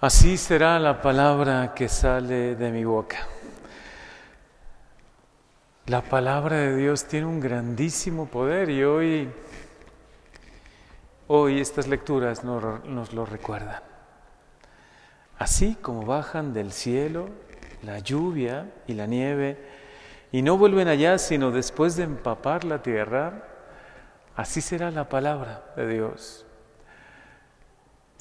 Así será la palabra que sale de mi boca. La palabra de Dios tiene un grandísimo poder y hoy, hoy estas lecturas nos, nos lo recuerdan. Así como bajan del cielo la lluvia y la nieve y no vuelven allá sino después de empapar la tierra, así será la palabra de Dios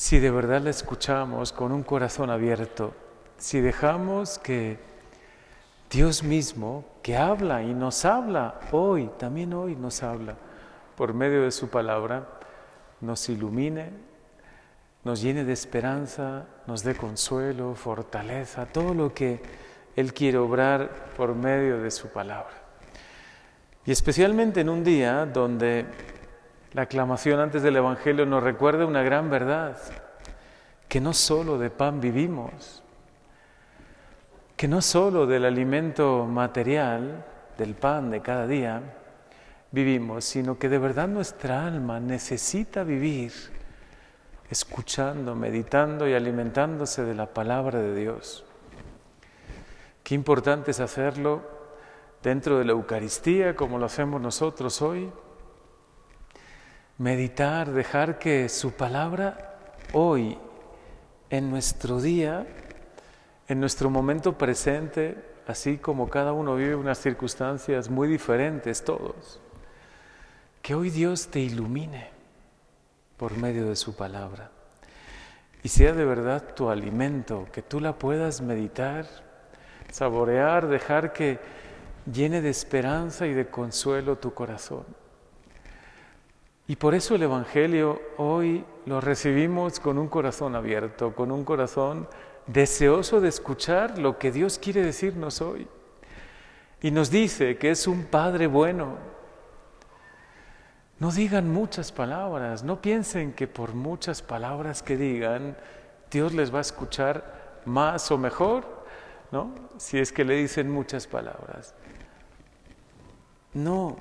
si de verdad la escuchamos con un corazón abierto, si dejamos que Dios mismo, que habla y nos habla hoy, también hoy nos habla, por medio de su palabra, nos ilumine, nos llene de esperanza, nos dé consuelo, fortaleza, todo lo que Él quiere obrar por medio de su palabra. Y especialmente en un día donde la aclamación antes del Evangelio nos recuerda una gran verdad, que no solo de pan vivimos, que no solo del alimento material, del pan de cada día, vivimos, sino que de verdad nuestra alma necesita vivir escuchando, meditando y alimentándose de la palabra de Dios. Qué importante es hacerlo dentro de la Eucaristía como lo hacemos nosotros hoy meditar, dejar que su palabra hoy, en nuestro día, en nuestro momento presente, así como cada uno vive unas circunstancias muy diferentes todos, que hoy Dios te ilumine por medio de su palabra y sea de verdad tu alimento, que tú la puedas meditar, saborear, dejar que llene de esperanza y de consuelo tu corazón. Y por eso el Evangelio hoy lo recibimos con un corazón abierto, con un corazón deseoso de escuchar lo que Dios quiere decirnos hoy. Y nos dice que es un Padre bueno. No digan muchas palabras, no piensen que por muchas palabras que digan, Dios les va a escuchar más o mejor, ¿no? Si es que le dicen muchas palabras. No,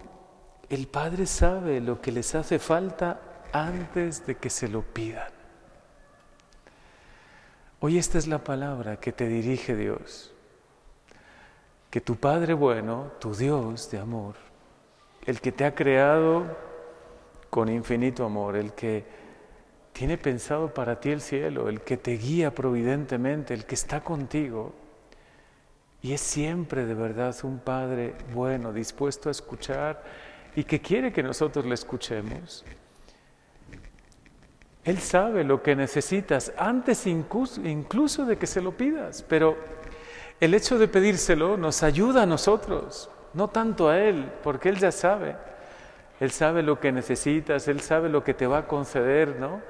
el Padre sabe lo que les hace falta antes de que se lo pidan. Hoy esta es la palabra que te dirige Dios. Que tu Padre bueno, tu Dios de amor, el que te ha creado con infinito amor, el que tiene pensado para ti el cielo, el que te guía providentemente, el que está contigo, y es siempre de verdad un Padre bueno, dispuesto a escuchar y que quiere que nosotros le escuchemos. Él sabe lo que necesitas antes incluso, de que se lo pidas, pero el hecho de pedírselo nos ayuda a nosotros, no tanto a Él, porque Él ya sabe. Él sabe lo que necesitas, Él sabe lo que te va a conceder, ¿no?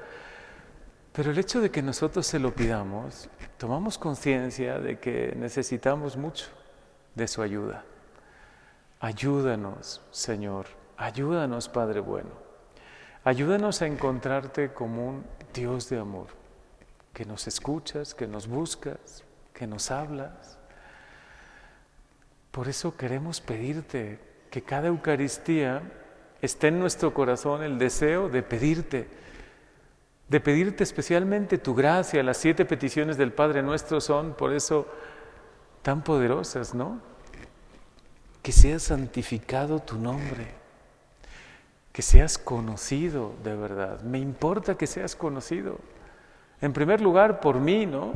Pero el hecho de que nosotros se lo pidamos, tomamos conciencia de que necesitamos mucho de su ayuda. Ayúdanos, Señor, Ayúdanos, Padre bueno. Ayúdanos a encontrarte como un Dios de amor, que nos escuchas, que nos buscas, que nos hablas. Por eso queremos pedirte que cada Eucaristía esté en nuestro corazón el deseo de pedirte, de pedirte especialmente tu gracia. Las siete peticiones del Padre nuestro son por eso tan poderosas, ¿no? Que sea santificado tu nombre que seas conocido de verdad. Me importa que seas conocido. En primer lugar, por mí, ¿no?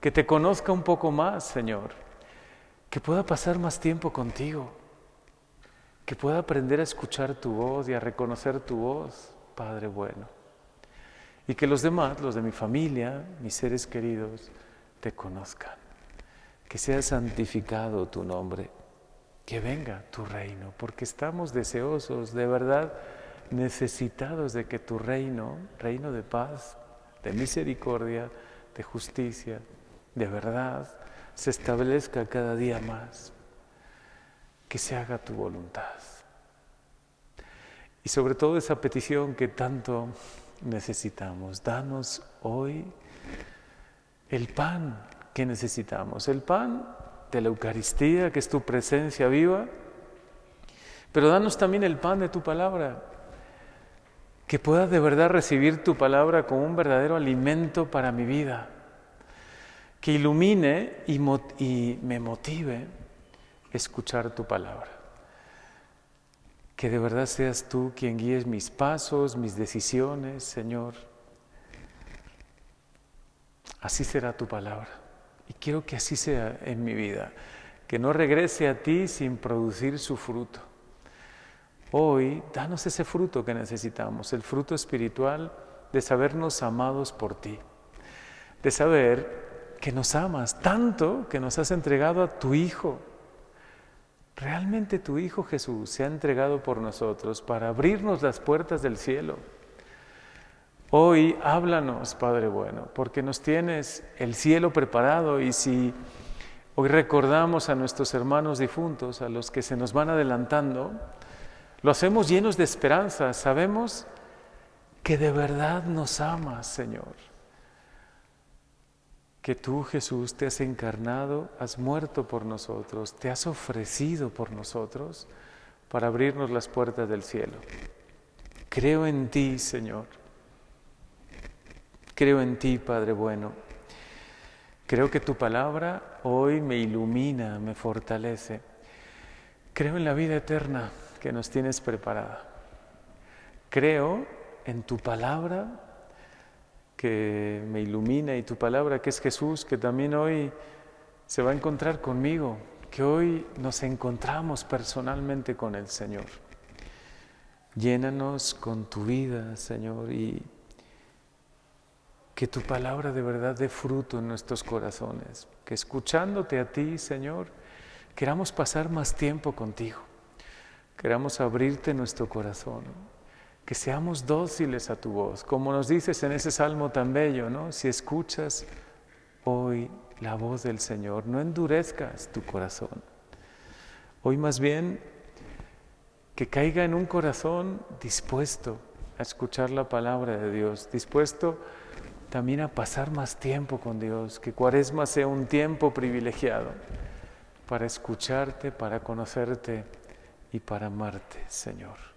Que te conozca un poco más, Señor. Que pueda pasar más tiempo contigo. Que pueda aprender a escuchar tu voz y a reconocer tu voz, Padre bueno. Y que los demás, los de mi familia, mis seres queridos, te conozcan. Que sea santificado tu nombre que venga tu reino, porque estamos deseosos, de verdad, necesitados de que tu reino, reino de paz, de misericordia, de justicia, de verdad, se establezca cada día más, que se haga tu voluntad. Y sobre todo esa petición que tanto necesitamos, danos hoy el pan que necesitamos, el pan de la Eucaristía, que es tu presencia viva, pero danos también el pan de tu palabra, que pueda de verdad recibir tu palabra como un verdadero alimento para mi vida, que ilumine y, y me motive escuchar tu palabra. Que de verdad seas tú quien guíes mis pasos, mis decisiones, Señor. Así será tu palabra. Y quiero que así sea en mi vida. Que no regrese a ti sin producir su fruto. Hoy, danos ese fruto que necesitamos, el fruto espiritual de sabernos amados por ti, de saber que nos amas tanto que nos has entregado a tu Hijo. Realmente tu Hijo Jesús se ha entregado por nosotros para abrirnos las puertas del cielo. Hoy háblanos, Padre bueno, porque nos tienes el cielo preparado y si hoy recordamos a nuestros hermanos difuntos, a los que se nos van adelantando, lo hacemos llenos de esperanza, sabemos que de verdad nos amas, Señor. Que tú, Jesús, te has encarnado, has muerto por nosotros, te has ofrecido por nosotros para abrirnos las puertas del cielo. Creo en ti, Señor. Creo en ti, Padre bueno. Creo que tu palabra hoy me ilumina, me fortalece. Creo en la vida eterna que nos tienes preparada. Creo en tu palabra que me ilumina y tu palabra que es Jesús, que también hoy se va a encontrar conmigo, que hoy nos encontramos personalmente con el Señor. Llénanos con tu vida, Señor, y que tu palabra de verdad dé fruto en nuestros corazones, que escuchándote a ti, Señor, queramos pasar más tiempo contigo, queramos abrirte nuestro corazón, que seamos dóciles a tu voz, como nos dices en ese salmo tan bello, ¿no? Si escuchas hoy la voz del Señor, no endurezcas tu corazón. Hoy más bien que caiga en un corazón dispuesto a escuchar la palabra de Dios, dispuesto también a pasar más tiempo con Dios, que Cuaresma sea un tiempo privilegiado para escucharte, para conocerte y para amarte, Señor.